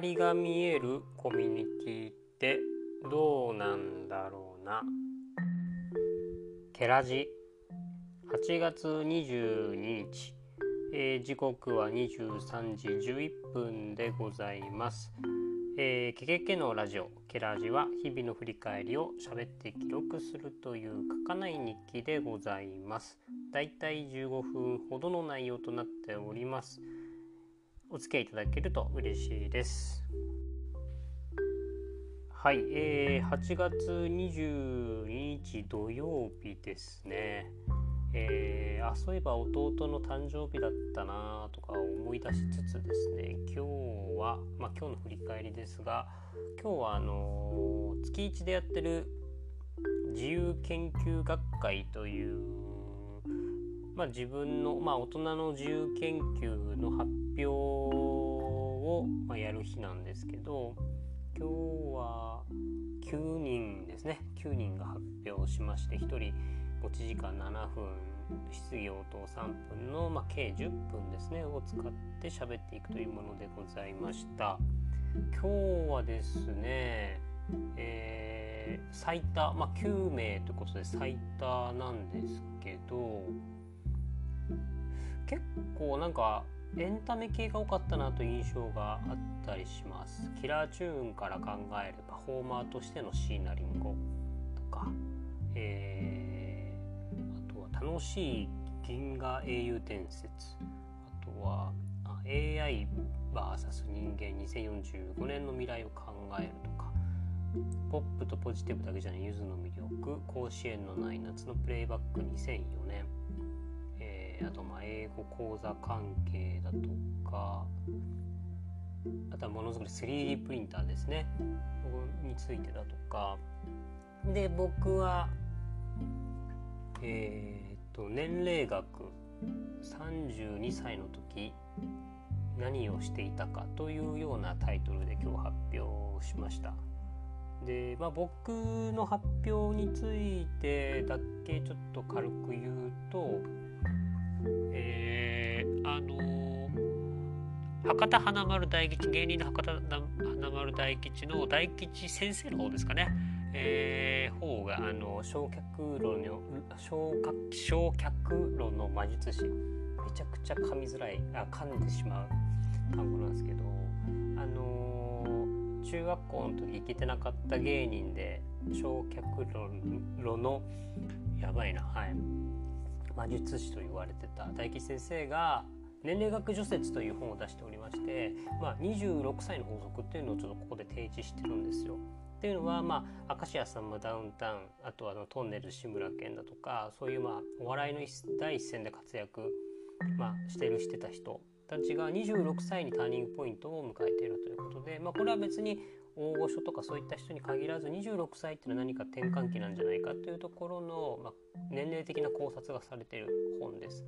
りが見えるコミュニティってどうなんだろうな？ケラジ。8月22日、えー、時刻は23時11分でございます。えー、ケケケのラジオ。ケラジは日々の振り返りを喋って記録するという書かない日記でございます。だいたい15分ほどの内容となっております。お付き合いいただけると嬉しいです。はい、えー、8月22日土曜日ですね。えー、あそういえば弟の誕生日だったなとか思い出しつつですね。今日は、まあ、今日の振り返りですが今日はあのー、月1でやってる自由研究学会という、まあ、自分の、まあ、大人の自由研究の発表を、ま、やる日なんですけど今日は9人ですね。9人が発表しまして1人持ち時間7分質疑応答3分の、まあ、計10分ですねを使って喋っていくというものでございました。今日はですね、えー、最多、まあ、9名ということで最多なんですけど結構なんかエンタメ系が多かったなと印象があったりします。キラーチューンから考えるパフォーマーとしての椎名林檎とか、えー楽しい銀河英雄伝説。あとは AIVS 人間2045年の未来を考えるとか。ポップとポジティブだけじゃないゆずの魅力。甲子園のない夏のプレイバック2004年、ー、あとまあ英語講座関係だとかあとはものづくり 3D プリンターですねについてだとかで僕はえーと年齢学32歳の時何をしていたかというようなタイトルで今日発表しました。で、まあ、僕の発表についてだけちょっと軽く言うと、え、あの博多華丸大吉芸人の博多華丸大吉の大吉先生の方ですかね。えー、方があの焼却炉の焼焼却炉の魔術師。めちゃくちゃ噛みづらいあ噛んでしまう単語なんですけどあのー、中学校の時行けてなかった芸人で焼却炉のやばいなはい。魔術師と言われてた大吉先生が年齢学除雪という本を出しておりまして、まあ、26歳の法則っていうのをちょっとここで提示してるんですよ。っていうのは、まあ、明石家さんもダウンタウンあとはあのトンネル志村けんだとかそういう、まあ、お笑いの第一線で活躍、まあ、してるしてた人たちが26歳にターニングポイントを迎えているということで、まあ、これは別に大御所とかそういった人に限らず26歳っていうのは何か転換期なんじゃないかというところの、まあ、年齢的な考察がされている本です。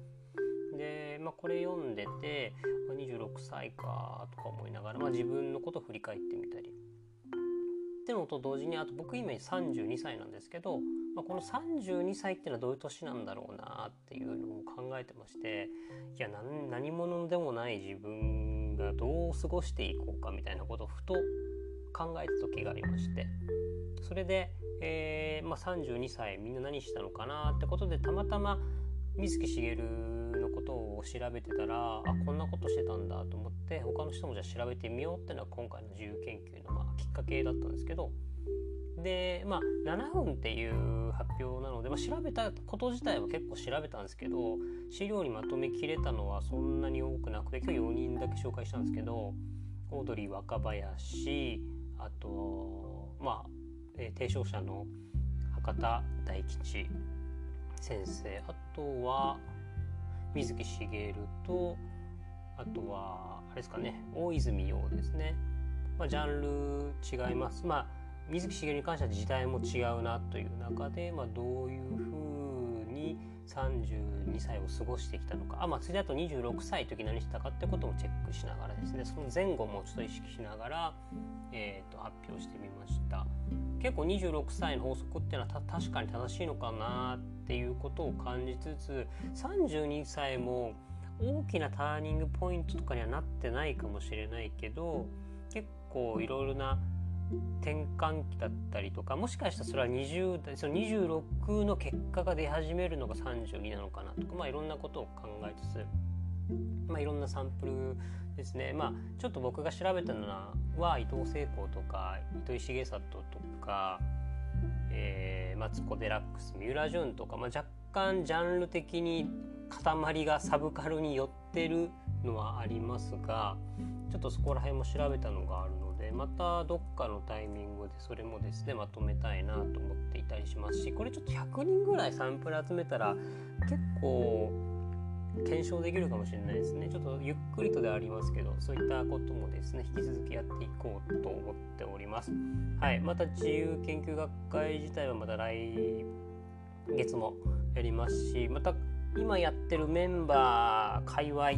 で、まあ、これ読んでて、まあ、26歳かとか思いながら、まあ、自分のことを振り返ってみたりってのと同時にあと僕今32歳なんですけど、まあ、この32歳っていうのはどういう年なんだろうなっていうのを考えてましていや何者でもない自分がどう過ごしていこうかみたいなことをふと考えた時がありましてそれで、えーまあ、32歳みんな何したのかなってことでたまたま水木しげるのことを調べてたらあこんなことしてたんだと思って他の人もじゃあ調べてみようっていうのは今回の自由研究のまあきっかけだったんですけどでまあ7分っていう発表なので、まあ、調べたこと自体は結構調べたんですけど資料にまとめきれたのはそんなに多くなくて今日4人だけ紹介したんですけどオードリー若林あとまあ、えー、提唱者の博多大吉先生あとは水木しげるとあとはあれですかね大泉洋ですね、まあ、ジャンル違います。まあ水木しげるに関しては時代も違うなという中で、まあ、どういうふうに32歳を過ごしてきたのか。あまあ次だと26歳の時何したかってこともチェックしながらですね。その前後もちょっと意識しながら、えー、と発表してみました。結構26歳の法則っていうのは確かに正しいのかなっていうことを感じつつ32歳も大きなターニングポイントとかにはなってないかもしれないけど結構いろいろな転換期だったりとかもしかしたらそれは20その26の結果が出始めるのが32なのかなとかまあいろんなことを考えつつまあいろんなサンプルですね。まあちょっと僕が調べたのは伊藤聖子とか糸井重里とか、えー、マツコ・デラックス三浦淳とか、まあ、若干ジャンル的に塊がサブカルに寄ってるのはありますがちょっとそこら辺も調べたのがあるのでまたどっかのタイミングでそれもですねまとめたいなと思っていたりしますしこれちょっと100人ぐらいサンプル集めたら結構検証できるかもしれないですね。ちょっとゆっくりとでありますけどそういったこともですね引き続きやっていこうと思っております。はい。また自由研究学会自体はまた来月もやりますしまた今やってるメンバー界隈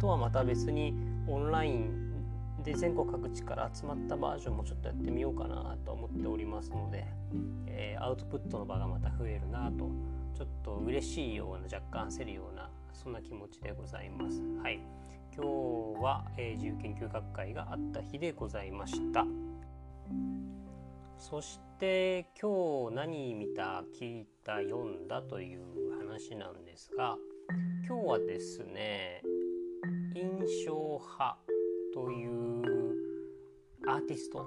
とはまた別にオンラインで全国各地から集まったバージョンもちょっとやってみようかなと思っておりますので、えー、アウトプットの場がまた増えるなとちょっと嬉しいような若干焦るようなそんな気持ちでございます。はい、今日は、えー、自由研究学会があった日でございました。そして今日何見た聞いた読んだという話なんですが今日はですね印象派というアーティスト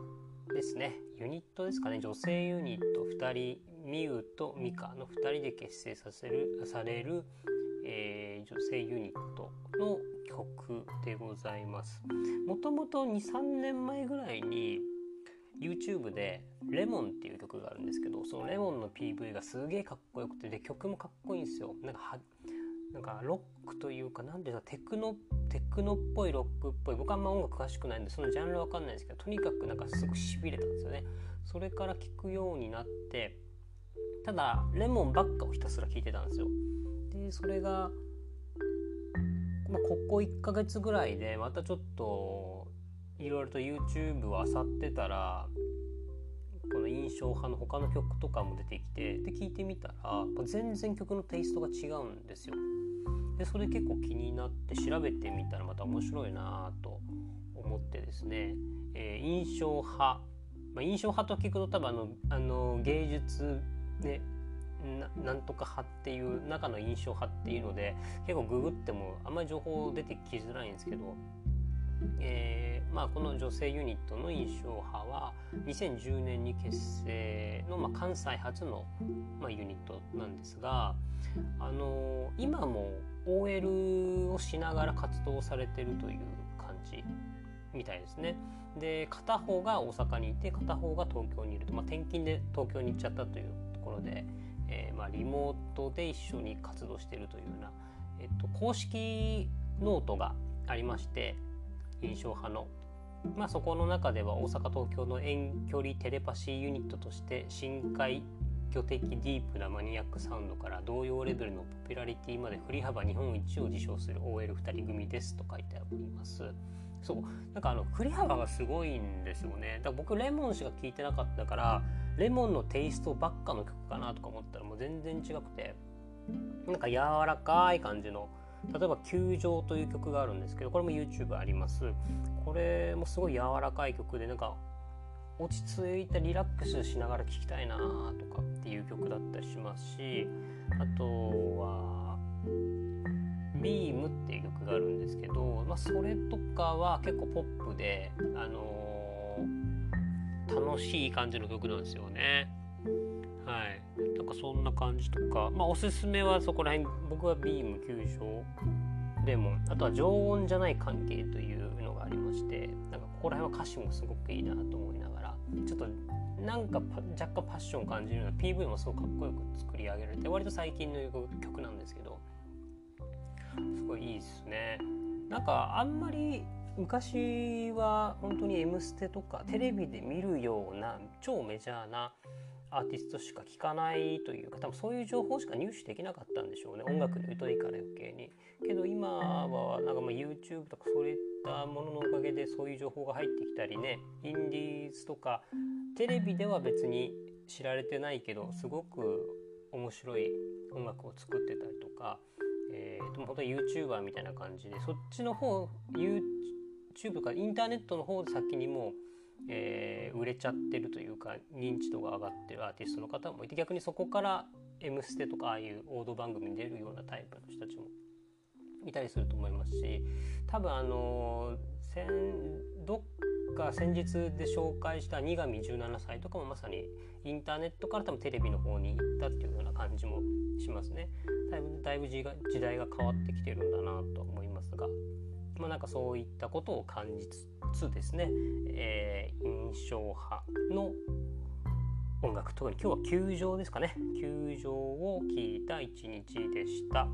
ですね。ユニットですかね。女性ユニット。2人ミウとミカの2人で結成させるされる、えー、女性ユニットの曲でございます。もともと23年前ぐらいに YouTube で「レモンっていう曲があるんですけどそのレモンの PV がすげえかっこよくてで曲もかっこいいんですよ。なんかなんかロックというか何ていうかテクノテクノっぽいロックっぽい僕あんま音楽詳しくないんでそのジャンルわかんないんですけどとにかくなんかすごくしびれたんですよねそれから聴くようになってただレモンばっかをひたすら聴いてたんですよでそれが、まあ、ここ1ヶ月ぐらいでまたちょっといろいろと YouTube を漁ってたらこの印象派の他の曲とかも出てきてで聴いてみたら全然曲のテイストが違うんですよ。でそれ結構気になって調べてみたらまた面白いなと思ってですね、えー、印象派、まあ、印象派と聞くと多分あのあの芸術ねなんとか派っていう中の印象派っていうので結構ググってもあんまり情報出てきづらいんですけど。えーまあ、この女性ユニットの印象派は2010年に結成の、まあ、関西初の、まあ、ユニットなんですが、あのー、今も OL をしながら活動されてるという感じみたいですね。で片方が大阪にいて片方が東京にいると、まあ、転勤で東京に行っちゃったというところで、えーまあ、リモートで一緒に活動してるというような、えっと、公式ノートがありまして印象派の、まあ、そこの中では大阪東京の遠距離テレパシーユニットとして深海魚的ディープなマニアックサウンドから童謡レベルのポピュラリティまで振り幅日本一を自称する OL2 人組ですと書いております。そうなんかあの振り幅がすごいんですよねだから僕レモンしか聴いてなかったからレモンのテイストばっかの曲かなとか思ったらもう全然違くてなんか柔らかい感じの例えば「球場」という曲があるんですけどこれも YouTube ありますこれもすごい柔らかい曲でなんか落ち着いたリラックスしながら聴きたいなとかっていう曲だったりしますしあとは「ビームっていう曲があるんですけど、まあ、それとかは結構ポップで、あのー、楽しい感じの曲なんですよね。はいなんかそんな感じとかまあおすすめはそこら辺僕はビーム球場レモンあとは常温じゃない関係というのがありましてなんかここら辺は歌詞もすごくいいなとちょっとなんか若干パッション感じるような PV もすごくかっこよく作り上げられて割と最近の曲なんですけどすごいいいですねなんかあんまり昔は本当に「M ステ」とかテレビで見るような超メジャーなアーティストしか聴かないというか多分そういう情報しか入手できなかったんでしょうね音楽に疎いから余計に。けど今はなんかまあ YouTube とかそういったもののおかげでそういう情報が入ってきたりねインディーズとかテレビでは別に知られてないけどすごく面白い音楽を作ってたりとか、えー、でも本当に YouTuber みたいな感じでそっちの方 YouTube とかインターネットの方で先にもえー、売れちゃってるというか認知度が上がってるアーティストの方もいて逆にそこから「M ステ」とかああいう王道番組に出るようなタイプの人たちもいたりすると思いますし多分あの先どっか先日で紹介した2神17歳とかもまさにインターネットから多分テレビの方に行ったっていうような感じもしますね。だいぶだいぶ時代が変わってきてるんだなと思いますが、まあ、なんかそういったことを感じつつですね、えー、印象派の音楽特に今日は球場ですかね球場を聴いた一日でした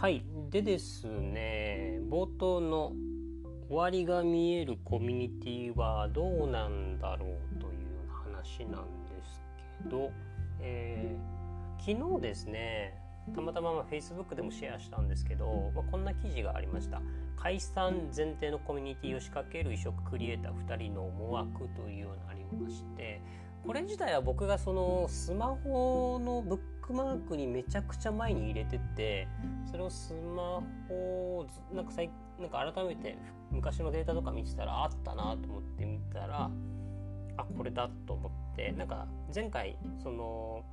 はい。でですね冒頭の終わりが見えるコミュニティはどうなんだろうという話なんですけど、えー、昨日ですねたまたま Facebook でもシェアしたんですけど、まあ、こんな記事がありました。解散前提のコミュニティを仕掛ける異色クリエイター2人の思惑というようなありましてこれ自体は僕がそのスマホのブックマークにめちゃくちゃ前に入れててそれをスマホなんか最なんか改めて昔のデータとか見てたらあったなと思って見たらあこれだと思ってなんか前回その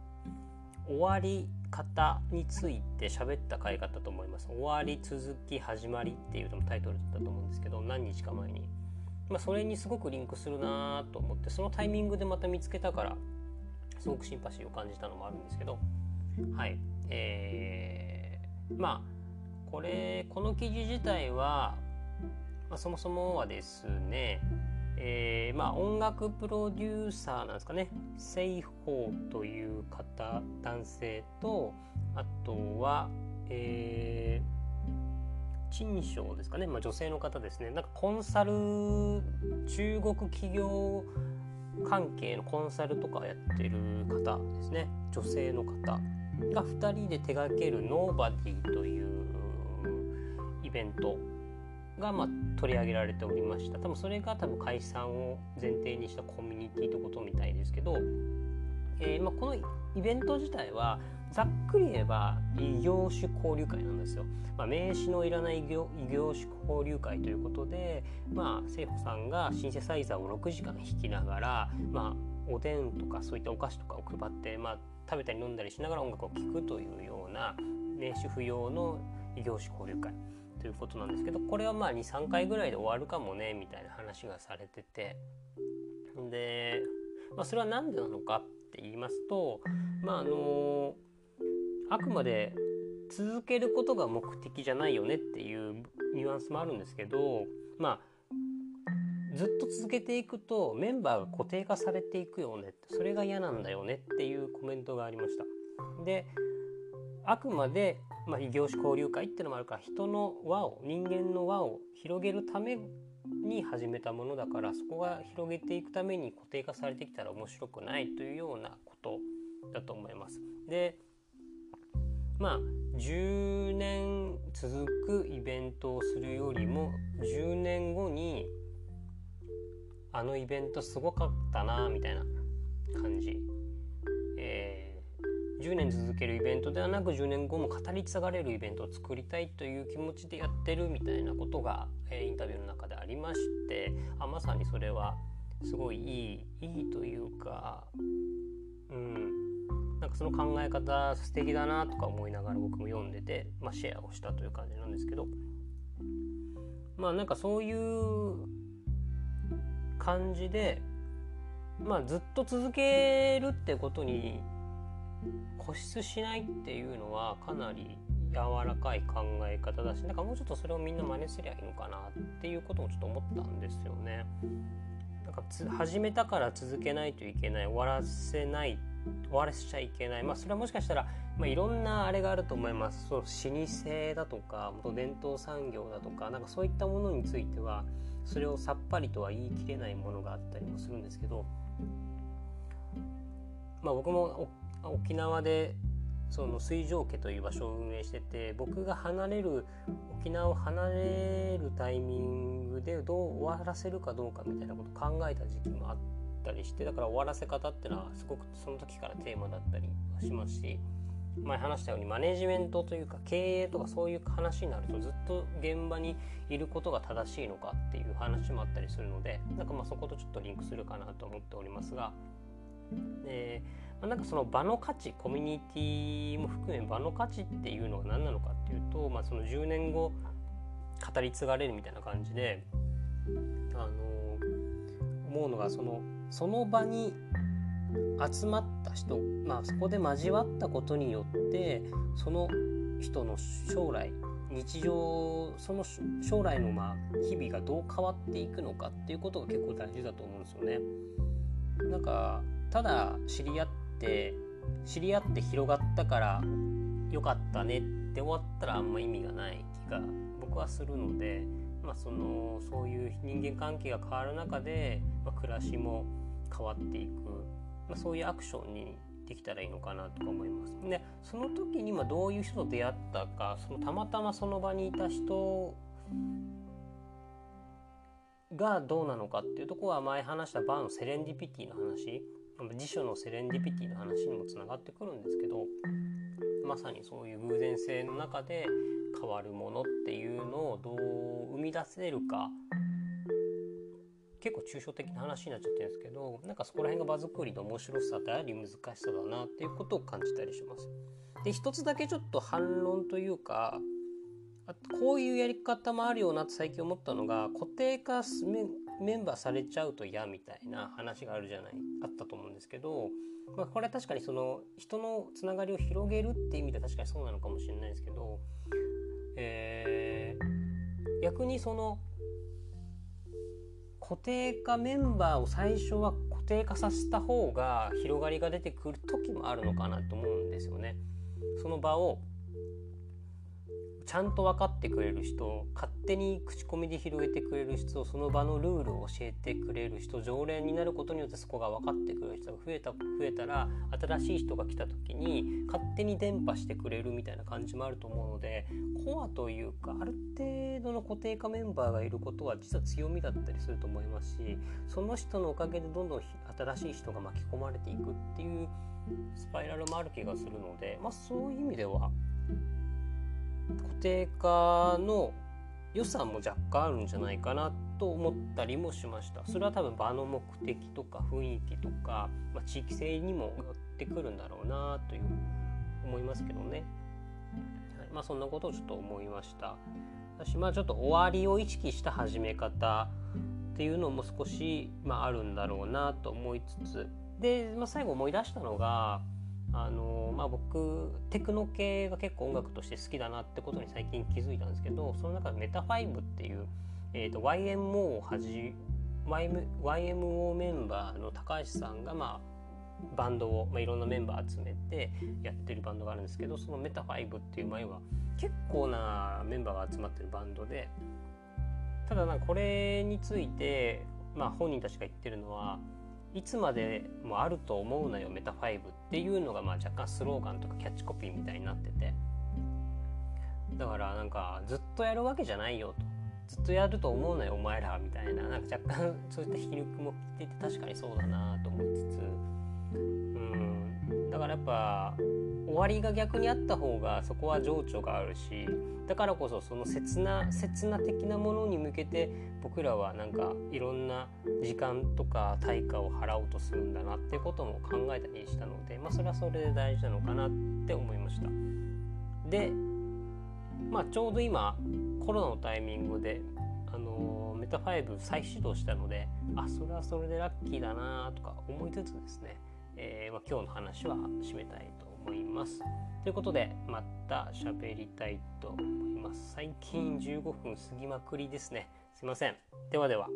終わり方について喋った回があったと思います。終わり続き始まりっていうのもタイトルだったと思うんですけど何日か前に、まあ、それにすごくリンクするなと思ってそのタイミングでまた見つけたからすごくシンパシーを感じたのもあるんですけどはい。えー、まあこれこの記事自体は、まあ、そもそもはですねえー、まあ音楽プロデューサーなんですかね。西宝という方男性とあとはえー、陳章ですかね、まあ、女性の方ですね。なんかコンサル中国企業関係のコンサルとかやってる方ですね。女性の方。が2人で手掛ける「ノーバディというイベントがまあ取り上げられておりました多分それが多分解散を前提にしたコミュニティってことみたいですけど、えー、まあこのイベント自体はざっくり言えば異業種交流会なんですよ。まあ、名刺のいらない異業異業種交流会ということで、まあ、聖子さんがシンセサイザーを6時間弾きながら、まあ、おでんとかそういったお菓子とかを配って、まあ、食べたり飲んだりしながら音楽を聴くというような名刺不要の異業種交流会。ということなんですけどこれはまあ23回ぐらいで終わるかもねみたいな話がされててで、まあ、それは何でなのかって言いますとまああのあくまで続けることが目的じゃないよねっていうニュアンスもあるんですけどまあずっと続けていくとメンバーが固定化されていくよねそれが嫌なんだよねっていうコメントがありました。であくまでまあ、異業種交流会っていうのもあるから人の輪を人間の輪を広げるために始めたものだからそこが広げていくために固定化されてきたら面白くないというようなことだと思います。でまあ10年続くイベントをするよりも10年後にあのイベントすごかったなみたいな感じ、えー10年続けるイベントではなく10年後も語り継がれるイベントを作りたいという気持ちでやってるみたいなことが、えー、インタビューの中でありましてあまさにそれはすごいいいいいというかうん。なんかその考え方素敵だなとか思いながら僕も読んでて、まあ、シェアをしたという感じなんですけど。まあなんかそういう感じでまあずっと続けるってことに固執しないっていうのはかなり柔らかい考え方だしなんかもうちょっとそれをみんな真似すりゃいいのかなっていうこともちょっと思ったんですよね。なんか始めたから続けないといけない終わらせない終わらせちゃいけない。まあそれはもしかしたら、まあ、いろんなあれがあると思います。そう老舗だとか伝統産業だとかなんかそういったものについてはそれをさっぱりとは言い切れないものがあったりもするんですけどまあ僕も沖縄でその水上家という場所を運営してて僕が離れる沖縄を離れるタイミングでどう終わらせるかどうかみたいなことを考えた時期もあってたりしてだから終わらせ方っていうのはすごくその時からテーマだったりしますし前話したようにマネジメントというか経営とかそういう話になるとずっと現場にいることが正しいのかっていう話もあったりするのでなんかまあそことちょっとリンクするかなと思っておりますが、えーまあ、なんかその場の価値コミュニティも含め場の価値っていうのが何なのかっていうと、まあ、その10年後語り継がれるみたいな感じで、あの思うのがそのその場に集まった人、まあ、そこで交わったことによってその人の将来日常その将来のま日々がどう変わっていくのかっていうことが結構大事だと思うんですよね。なんかただ知り合って知り合って広がったからよかったねって終わったらあんま意味がない気が僕はするので、まあ、そのそういう人間関係が変わる中で、まあ、暮らしも変わっていくまあ、そういうアクションにできたらいいのかなとか思います。でその時にまどういう人と出会ったかそのたまたまその場にいた人がどうなのかっていうとこは前話したバーのセレンディピティの話辞書のセレンディピティの話にもつながってくるんですけどまさにそういう偶然性の中で変わるものっていうのをどう生み出せるか結構抽象的な話になっちゃってるんですけどなんかそこら辺が場作りの面白さであり難しさだなっていうことを感じたりします。で一つだけちょっと反論というかあこういうやり方もあるよなって最近思ったのが固定化メンバーされちゃうと嫌みたいな話があるじゃないあったと思うんですけど、まあ、これは確かにその人のつながりを広げるっていう意味では確かにそうなのかもしれないですけど、えー、逆にその固定化メンバーを最初は固定化させた方が広がりが出てくる時もあるのかなと思うんですよね。その場をゃんと分かってくれる人勝手に口コミで広げてくれる人その場のルールを教えてくれる人常連になることによってそこが分かってくれる人が増えた増えたら新しい人が来た時に勝手に伝播してくれるみたいな感じもあると思うのでコアというかある程度の固定化メンバーがいることは実は強みだったりすると思いますしその人のおかげでどんどん新しい人が巻き込まれていくっていうスパイラルもある気がするので、まあ、そういう意味では固定化の良さも若干あるんじゃないかなと思ったりもしました。それは多分場の目的とか雰囲気とか、まあ、地域性にもよってくるんだろうなという思いますけどね、はい、まあそんなことをちょっと思いました。私まあちょっと終わりを意識した始め方っていうのも少し、まあ、あるんだろうなと思いつつ。で、まあ、最後思い出したのがあのまあ、僕テクノ系が結構音楽として好きだなってことに最近気づいたんですけどその中でメタファイブっていう、えーと、YMO をはじ YMO メンバーの高橋さんが、まあ、バンドを、まあ、いろんなメンバー集めてやってるバンドがあるんですけどそのメタファイブっていう前は結構なメンバーが集まってるバンドでただなんかこれについて、まあ、本人たちが言ってるのはいつまでもあると思うなよメタ5っていうのがまあ若干スローガンとかキャッチコピーみたいになってて。だからなんかずっとやるわけじゃないよと。ずっとやると思うなよお前らみたいな。なんか若干そういった皮肉も聞いてて確かにそうだなと思いつつ。だからやっぱ終わりが逆にあった方がそこは情緒があるしだからこそその切な切な的なものに向けて僕らはなんかいろんな時間とか対価を払おうとするんだなっていうことも考えたりしたので、まあ、それはそれで大事なのかなって思いました。で、まあ、ちょうど今コロナのタイミングであのメタ5再始動したのであそれはそれでラッキーだなとか思いつつですね、えー、まあ、今日の話は締めたいと思います。ということでまた喋りたいと思います。最近15分過ぎまくりですね。すいません。ではでは。